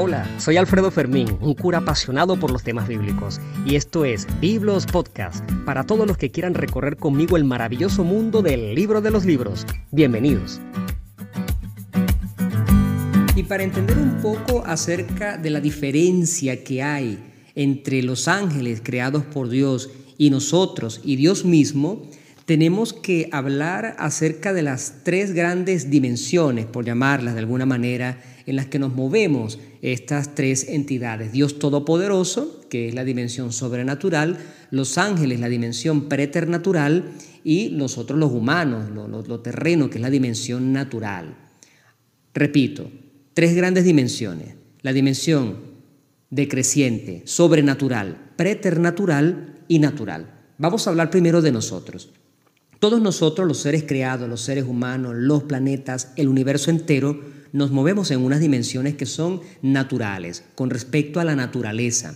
Hola, soy Alfredo Fermín, un cura apasionado por los temas bíblicos, y esto es Biblos Podcast, para todos los que quieran recorrer conmigo el maravilloso mundo del libro de los libros. Bienvenidos. Y para entender un poco acerca de la diferencia que hay entre los ángeles creados por Dios y nosotros y Dios mismo, tenemos que hablar acerca de las tres grandes dimensiones, por llamarlas de alguna manera, en las que nos movemos estas tres entidades. Dios Todopoderoso, que es la dimensión sobrenatural, los ángeles, la dimensión preternatural, y nosotros los humanos, lo, terreno, que es la dimensión natural. Repito, tres grandes dimensiones. La dimensión decreciente, sobrenatural, preternatural y natural. Vamos a hablar primero de nosotros. Todos nosotros, los seres creados, los seres humanos, los planetas, el universo entero, nos movemos en unas dimensiones que son naturales, con respecto a la naturaleza.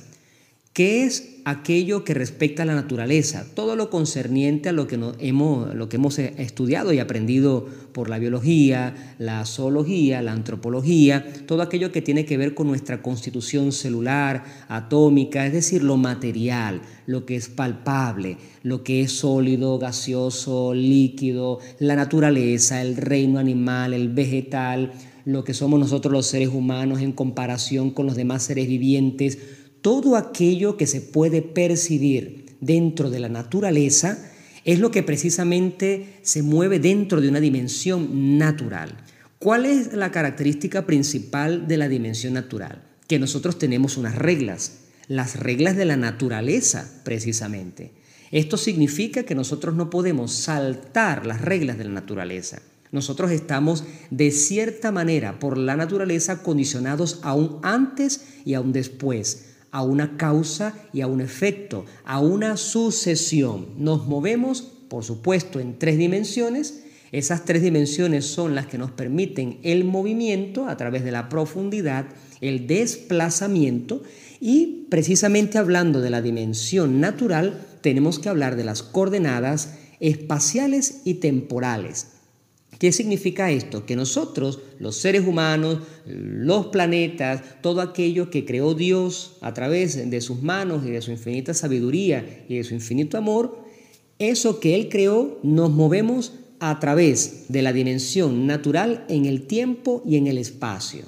¿Qué es aquello que respecta a la naturaleza? Todo lo concerniente a lo que, hemos, lo que hemos estudiado y aprendido por la biología, la zoología, la antropología, todo aquello que tiene que ver con nuestra constitución celular, atómica, es decir, lo material, lo que es palpable, lo que es sólido, gaseoso, líquido, la naturaleza, el reino animal, el vegetal, lo que somos nosotros los seres humanos en comparación con los demás seres vivientes todo aquello que se puede percibir dentro de la naturaleza es lo que precisamente se mueve dentro de una dimensión natural. ¿Cuál es la característica principal de la dimensión natural? Que nosotros tenemos unas reglas, las reglas de la naturaleza precisamente. Esto significa que nosotros no podemos saltar las reglas de la naturaleza. Nosotros estamos de cierta manera por la naturaleza condicionados aún antes y aún después a una causa y a un efecto, a una sucesión. Nos movemos, por supuesto, en tres dimensiones. Esas tres dimensiones son las que nos permiten el movimiento a través de la profundidad, el desplazamiento y precisamente hablando de la dimensión natural, tenemos que hablar de las coordenadas espaciales y temporales. ¿Qué significa esto? Que nosotros, los seres humanos, los planetas, todo aquello que creó Dios a través de sus manos y de su infinita sabiduría y de su infinito amor, eso que Él creó, nos movemos a través de la dimensión natural en el tiempo y en el espacio.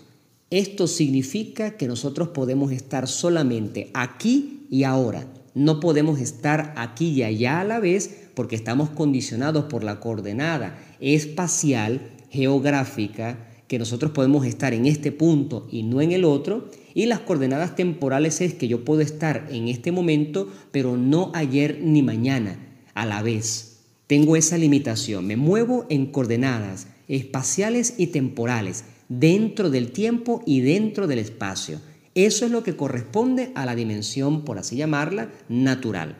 Esto significa que nosotros podemos estar solamente aquí y ahora. No podemos estar aquí y allá a la vez porque estamos condicionados por la coordenada espacial, geográfica, que nosotros podemos estar en este punto y no en el otro, y las coordenadas temporales es que yo puedo estar en este momento, pero no ayer ni mañana, a la vez. Tengo esa limitación, me muevo en coordenadas espaciales y temporales, dentro del tiempo y dentro del espacio. Eso es lo que corresponde a la dimensión, por así llamarla, natural.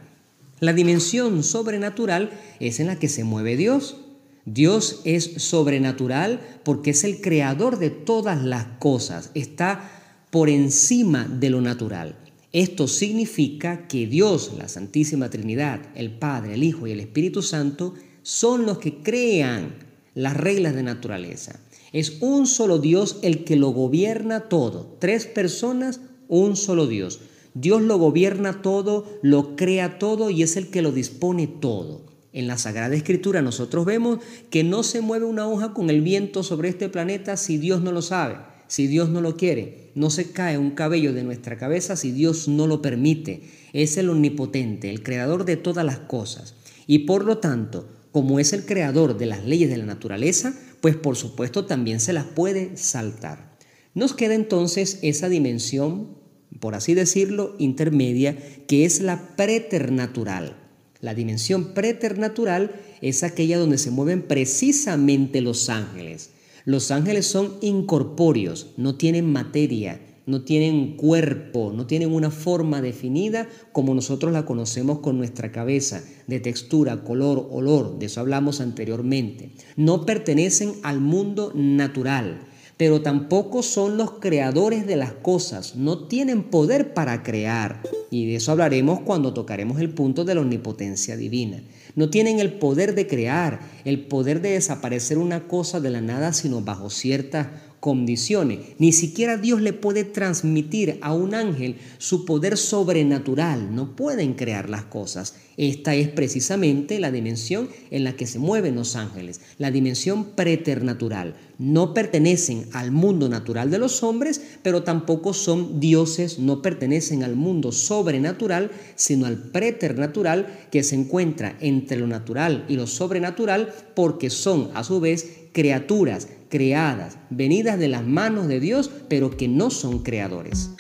La dimensión sobrenatural es en la que se mueve Dios. Dios es sobrenatural porque es el creador de todas las cosas, está por encima de lo natural. Esto significa que Dios, la Santísima Trinidad, el Padre, el Hijo y el Espíritu Santo son los que crean las reglas de naturaleza. Es un solo Dios el que lo gobierna todo. Tres personas, un solo Dios. Dios lo gobierna todo, lo crea todo y es el que lo dispone todo. En la Sagrada Escritura nosotros vemos que no se mueve una hoja con el viento sobre este planeta si Dios no lo sabe, si Dios no lo quiere. No se cae un cabello de nuestra cabeza si Dios no lo permite. Es el omnipotente, el creador de todas las cosas. Y por lo tanto, como es el creador de las leyes de la naturaleza, pues por supuesto también se las puede saltar. Nos queda entonces esa dimensión por así decirlo, intermedia, que es la preternatural. La dimensión preternatural es aquella donde se mueven precisamente los ángeles. Los ángeles son incorpóreos, no tienen materia, no tienen cuerpo, no tienen una forma definida como nosotros la conocemos con nuestra cabeza, de textura, color, olor, de eso hablamos anteriormente. No pertenecen al mundo natural pero tampoco son los creadores de las cosas, no tienen poder para crear. Y de eso hablaremos cuando tocaremos el punto de la omnipotencia divina. No tienen el poder de crear, el poder de desaparecer una cosa de la nada, sino bajo ciertas condiciones. Ni siquiera Dios le puede transmitir a un ángel su poder sobrenatural. No pueden crear las cosas. Esta es precisamente la dimensión en la que se mueven los ángeles, la dimensión preternatural. No pertenecen al mundo natural de los hombres, pero tampoco son dioses, no pertenecen al mundo sobrenatural, sino al preternatural que se encuentra entre lo natural y lo sobrenatural, porque son a su vez criaturas creadas, venidas de las manos de Dios, pero que no son creadores.